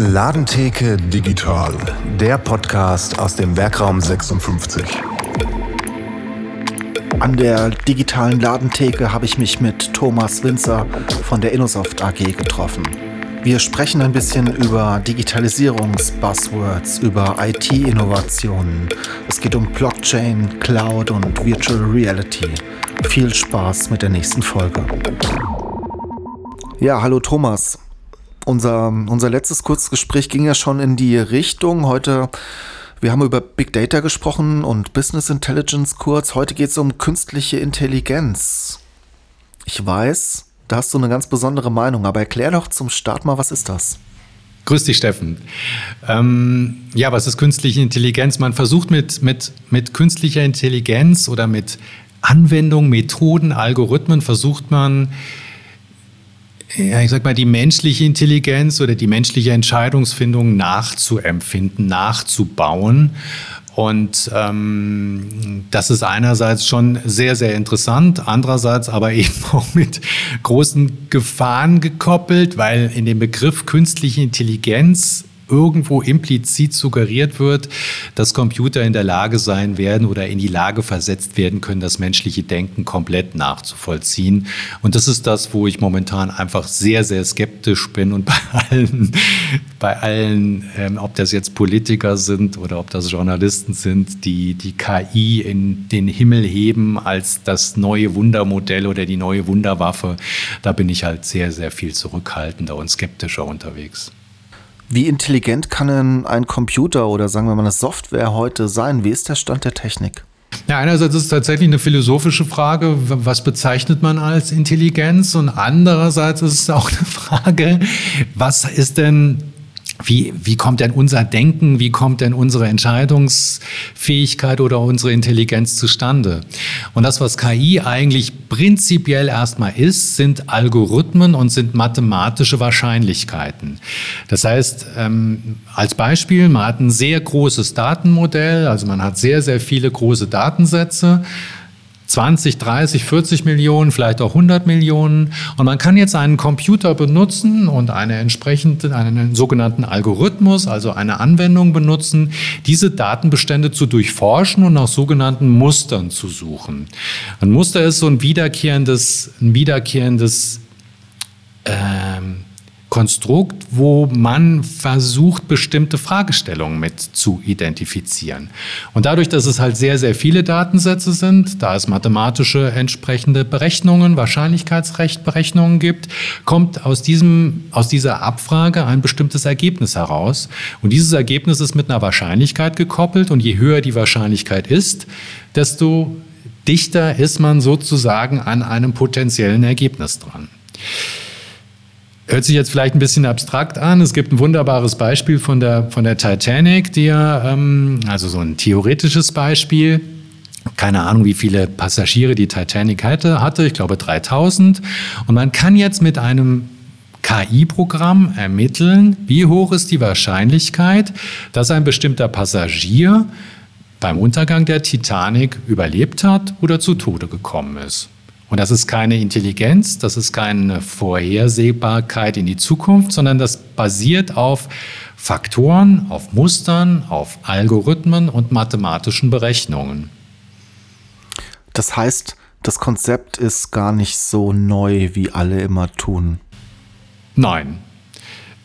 Ladentheke Digital, der Podcast aus dem Werkraum 56. An der digitalen Ladentheke habe ich mich mit Thomas Winzer von der Innosoft AG getroffen. Wir sprechen ein bisschen über Digitalisierungs-Buzzwords, über IT-Innovationen. Es geht um Blockchain, Cloud und Virtual Reality. Viel Spaß mit der nächsten Folge. Ja, hallo Thomas. Unser, unser letztes Kurzgespräch ging ja schon in die Richtung. Heute, wir haben über Big Data gesprochen und Business Intelligence kurz. Heute geht es um künstliche Intelligenz. Ich weiß, da hast du eine ganz besondere Meinung, aber erklär doch zum Start mal, was ist das? Grüß dich, Steffen. Ähm, ja, was ist künstliche Intelligenz? Man versucht mit, mit, mit künstlicher Intelligenz oder mit Anwendungen, Methoden, Algorithmen, versucht man ja, ich sag mal, die menschliche Intelligenz oder die menschliche Entscheidungsfindung nachzuempfinden, nachzubauen. Und ähm, das ist einerseits schon sehr, sehr interessant, andererseits aber eben auch mit großen Gefahren gekoppelt, weil in dem Begriff künstliche Intelligenz irgendwo implizit suggeriert wird, dass Computer in der Lage sein werden oder in die Lage versetzt werden können, das menschliche Denken komplett nachzuvollziehen. Und das ist das, wo ich momentan einfach sehr, sehr skeptisch bin und bei allen, bei allen, ähm, ob das jetzt Politiker sind oder ob das Journalisten sind, die die KI in den Himmel heben als das neue Wundermodell oder die neue Wunderwaffe, da bin ich halt sehr, sehr viel zurückhaltender und skeptischer unterwegs. Wie intelligent kann ein Computer oder sagen wir mal eine Software heute sein? Wie ist der Stand der Technik? Ja, einerseits ist es tatsächlich eine philosophische Frage, was bezeichnet man als Intelligenz? Und andererseits ist es auch eine Frage, was ist denn wie, wie kommt denn unser Denken, wie kommt denn unsere Entscheidungsfähigkeit oder unsere Intelligenz zustande? Und das, was KI eigentlich prinzipiell erstmal ist, sind Algorithmen und sind mathematische Wahrscheinlichkeiten. Das heißt, ähm, als Beispiel, man hat ein sehr großes Datenmodell, also man hat sehr, sehr viele große Datensätze 20, 30, 40 Millionen, vielleicht auch 100 Millionen. Und man kann jetzt einen Computer benutzen und eine entsprechende, einen sogenannten Algorithmus, also eine Anwendung benutzen, diese Datenbestände zu durchforschen und nach sogenannten Mustern zu suchen. Ein Muster ist so ein wiederkehrendes, ein wiederkehrendes ähm, Konstrukt, wo man versucht, bestimmte Fragestellungen mit zu identifizieren. Und dadurch, dass es halt sehr, sehr viele Datensätze sind, da es mathematische entsprechende Berechnungen, Wahrscheinlichkeitsrechtberechnungen gibt, kommt aus, diesem, aus dieser Abfrage ein bestimmtes Ergebnis heraus. Und dieses Ergebnis ist mit einer Wahrscheinlichkeit gekoppelt. Und je höher die Wahrscheinlichkeit ist, desto dichter ist man sozusagen an einem potenziellen Ergebnis dran. Hört sich jetzt vielleicht ein bisschen abstrakt an. Es gibt ein wunderbares Beispiel von der, von der Titanic, die ja, ähm, also so ein theoretisches Beispiel. Keine Ahnung, wie viele Passagiere die Titanic hatte, hatte. Ich glaube 3000. Und man kann jetzt mit einem KI-Programm ermitteln, wie hoch ist die Wahrscheinlichkeit, dass ein bestimmter Passagier beim Untergang der Titanic überlebt hat oder zu Tode gekommen ist. Und das ist keine Intelligenz, das ist keine Vorhersehbarkeit in die Zukunft, sondern das basiert auf Faktoren, auf Mustern, auf Algorithmen und mathematischen Berechnungen. Das heißt, das Konzept ist gar nicht so neu, wie alle immer tun. Nein.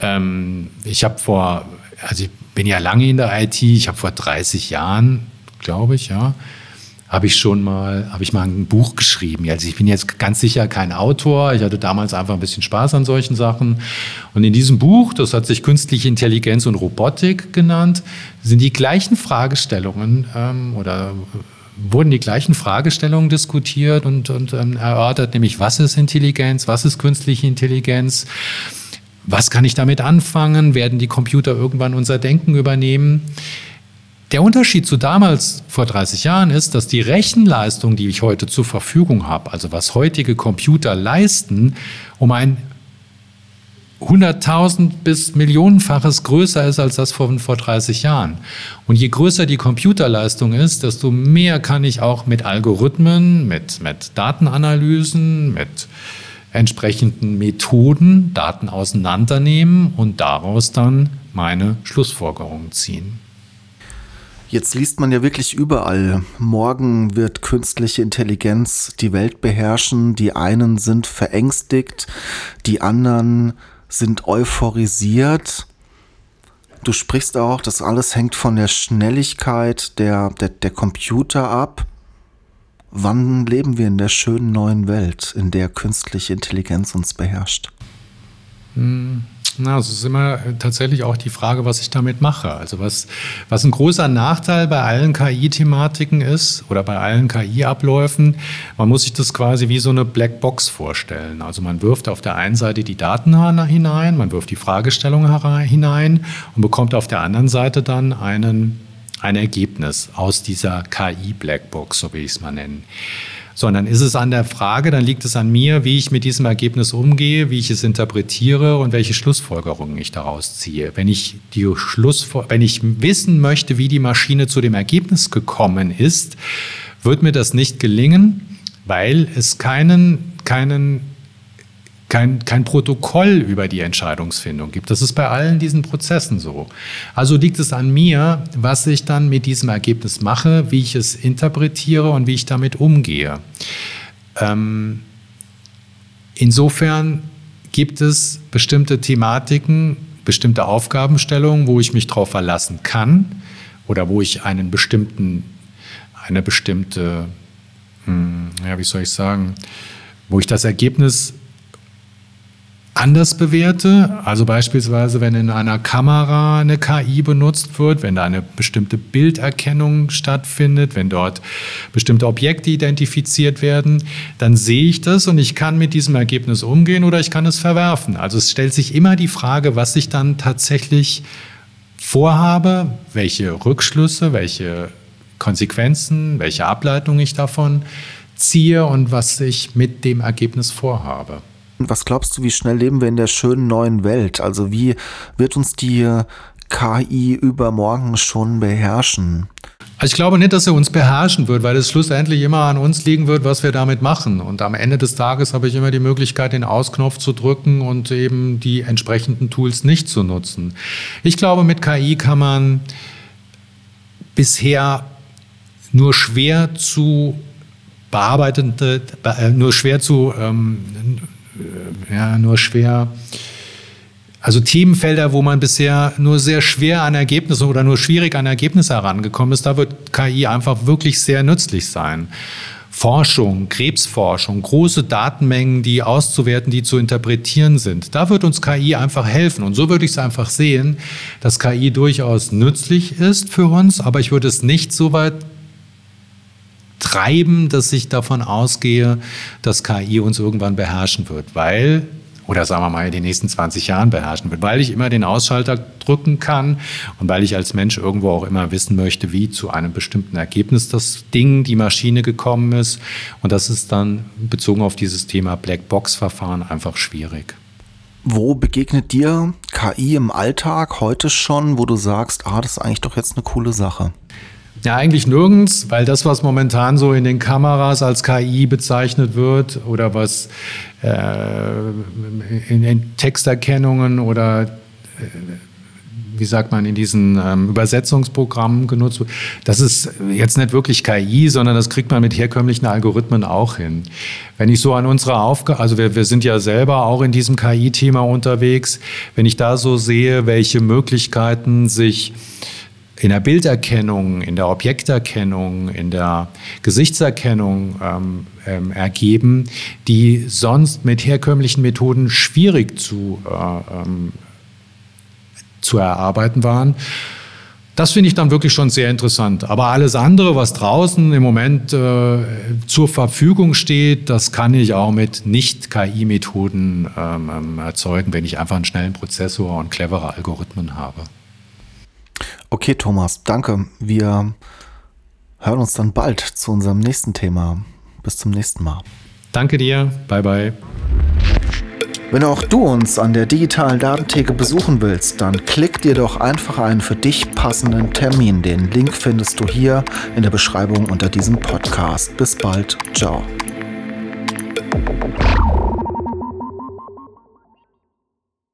Ähm, ich habe vor, also ich bin ja lange in der IT, ich habe vor 30 Jahren, glaube ich, ja, habe ich schon mal, habe ich mal ein Buch geschrieben. Also ich bin jetzt ganz sicher kein Autor. Ich hatte damals einfach ein bisschen Spaß an solchen Sachen. Und in diesem Buch, das hat sich Künstliche Intelligenz und Robotik genannt, sind die gleichen Fragestellungen ähm, oder wurden die gleichen Fragestellungen diskutiert und, und ähm, erörtert, nämlich was ist Intelligenz, was ist künstliche Intelligenz, was kann ich damit anfangen, werden die Computer irgendwann unser Denken übernehmen. Der Unterschied zu damals vor 30 Jahren ist, dass die Rechenleistung, die ich heute zur Verfügung habe, also was heutige Computer leisten, um ein 100.000 bis Millionenfaches größer ist als das von vor 30 Jahren. Und je größer die Computerleistung ist, desto mehr kann ich auch mit Algorithmen, mit, mit Datenanalysen, mit entsprechenden Methoden Daten auseinandernehmen und daraus dann meine Schlussfolgerungen ziehen. Jetzt liest man ja wirklich überall, morgen wird künstliche Intelligenz die Welt beherrschen, die einen sind verängstigt, die anderen sind euphorisiert. Du sprichst auch, das alles hängt von der Schnelligkeit der, der, der Computer ab. Wann leben wir in der schönen neuen Welt, in der künstliche Intelligenz uns beherrscht? Hm. Na, es ist immer tatsächlich auch die Frage, was ich damit mache. Also was, was ein großer Nachteil bei allen KI-Thematiken ist oder bei allen KI-Abläufen, man muss sich das quasi wie so eine Blackbox vorstellen. Also man wirft auf der einen Seite die Daten hinein, man wirft die Fragestellung hinein und bekommt auf der anderen Seite dann einen, ein Ergebnis aus dieser KI-Blackbox, so will ich es mal nennen sondern ist es an der Frage, dann liegt es an mir, wie ich mit diesem Ergebnis umgehe, wie ich es interpretiere und welche Schlussfolgerungen ich daraus ziehe. Wenn ich die wenn ich wissen möchte, wie die Maschine zu dem Ergebnis gekommen ist, wird mir das nicht gelingen, weil es keinen, keinen kein, kein Protokoll über die Entscheidungsfindung gibt. Das ist bei allen diesen Prozessen so. Also liegt es an mir, was ich dann mit diesem Ergebnis mache, wie ich es interpretiere und wie ich damit umgehe. Ähm, insofern gibt es bestimmte Thematiken, bestimmte Aufgabenstellungen, wo ich mich darauf verlassen kann oder wo ich einen bestimmten, eine bestimmte, hm, ja, wie soll ich sagen, wo ich das Ergebnis anders bewerte. Also beispielsweise, wenn in einer Kamera eine KI benutzt wird, wenn da eine bestimmte Bilderkennung stattfindet, wenn dort bestimmte Objekte identifiziert werden, dann sehe ich das und ich kann mit diesem Ergebnis umgehen oder ich kann es verwerfen. Also es stellt sich immer die Frage, was ich dann tatsächlich vorhabe, welche Rückschlüsse, welche Konsequenzen, welche Ableitung ich davon ziehe und was ich mit dem Ergebnis vorhabe. Was glaubst du, wie schnell leben wir in der schönen neuen Welt? Also wie wird uns die KI übermorgen schon beherrschen? Also ich glaube nicht, dass er uns beherrschen wird, weil es schlussendlich immer an uns liegen wird, was wir damit machen. Und am Ende des Tages habe ich immer die Möglichkeit, den Ausknopf zu drücken und eben die entsprechenden Tools nicht zu nutzen. Ich glaube, mit KI kann man bisher nur schwer zu bearbeitende, äh, nur schwer zu ähm, äh, ja, nur schwer. Also Themenfelder, wo man bisher nur sehr schwer an Ergebnisse oder nur schwierig an Ergebnisse herangekommen ist, da wird KI einfach wirklich sehr nützlich sein. Forschung, Krebsforschung, große Datenmengen, die auszuwerten, die zu interpretieren sind. Da wird uns KI einfach helfen. Und so würde ich es einfach sehen, dass KI durchaus nützlich ist für uns, aber ich würde es nicht so weit treiben, dass ich davon ausgehe, dass KI uns irgendwann beherrschen wird, weil oder sagen wir mal in den nächsten 20 Jahren beherrschen wird, weil ich immer den Ausschalter drücken kann und weil ich als Mensch irgendwo auch immer wissen möchte, wie zu einem bestimmten Ergebnis das Ding, die Maschine gekommen ist. Und das ist dann bezogen auf dieses Thema Blackbox-Verfahren einfach schwierig. Wo begegnet dir KI im Alltag heute schon, wo du sagst, ah, das ist eigentlich doch jetzt eine coole Sache? Ja, eigentlich nirgends, weil das, was momentan so in den Kameras als KI bezeichnet wird oder was äh, in, in, Texterkennungen oder äh, wie sagt man, in diesen ähm, Übersetzungsprogrammen genutzt wird, das ist jetzt nicht wirklich KI, sondern das kriegt man mit herkömmlichen Algorithmen auch hin. Wenn ich so an unsere Aufgabe, also wir, wir sind ja selber auch in diesem KI-Thema unterwegs, wenn ich da so sehe, welche Möglichkeiten sich in der Bilderkennung, in der Objekterkennung, in der Gesichtserkennung ähm, ähm, ergeben, die sonst mit herkömmlichen Methoden schwierig zu, äh, ähm, zu erarbeiten waren. Das finde ich dann wirklich schon sehr interessant. Aber alles andere, was draußen im Moment äh, zur Verfügung steht, das kann ich auch mit Nicht-KI-Methoden ähm, ähm, erzeugen, wenn ich einfach einen schnellen Prozessor und clevere Algorithmen habe. Okay, Thomas, danke. Wir hören uns dann bald zu unserem nächsten Thema. Bis zum nächsten Mal. Danke dir. Bye, bye. Wenn auch du uns an der digitalen Datentheke besuchen willst, dann klick dir doch einfach einen für dich passenden Termin. Den Link findest du hier in der Beschreibung unter diesem Podcast. Bis bald. Ciao.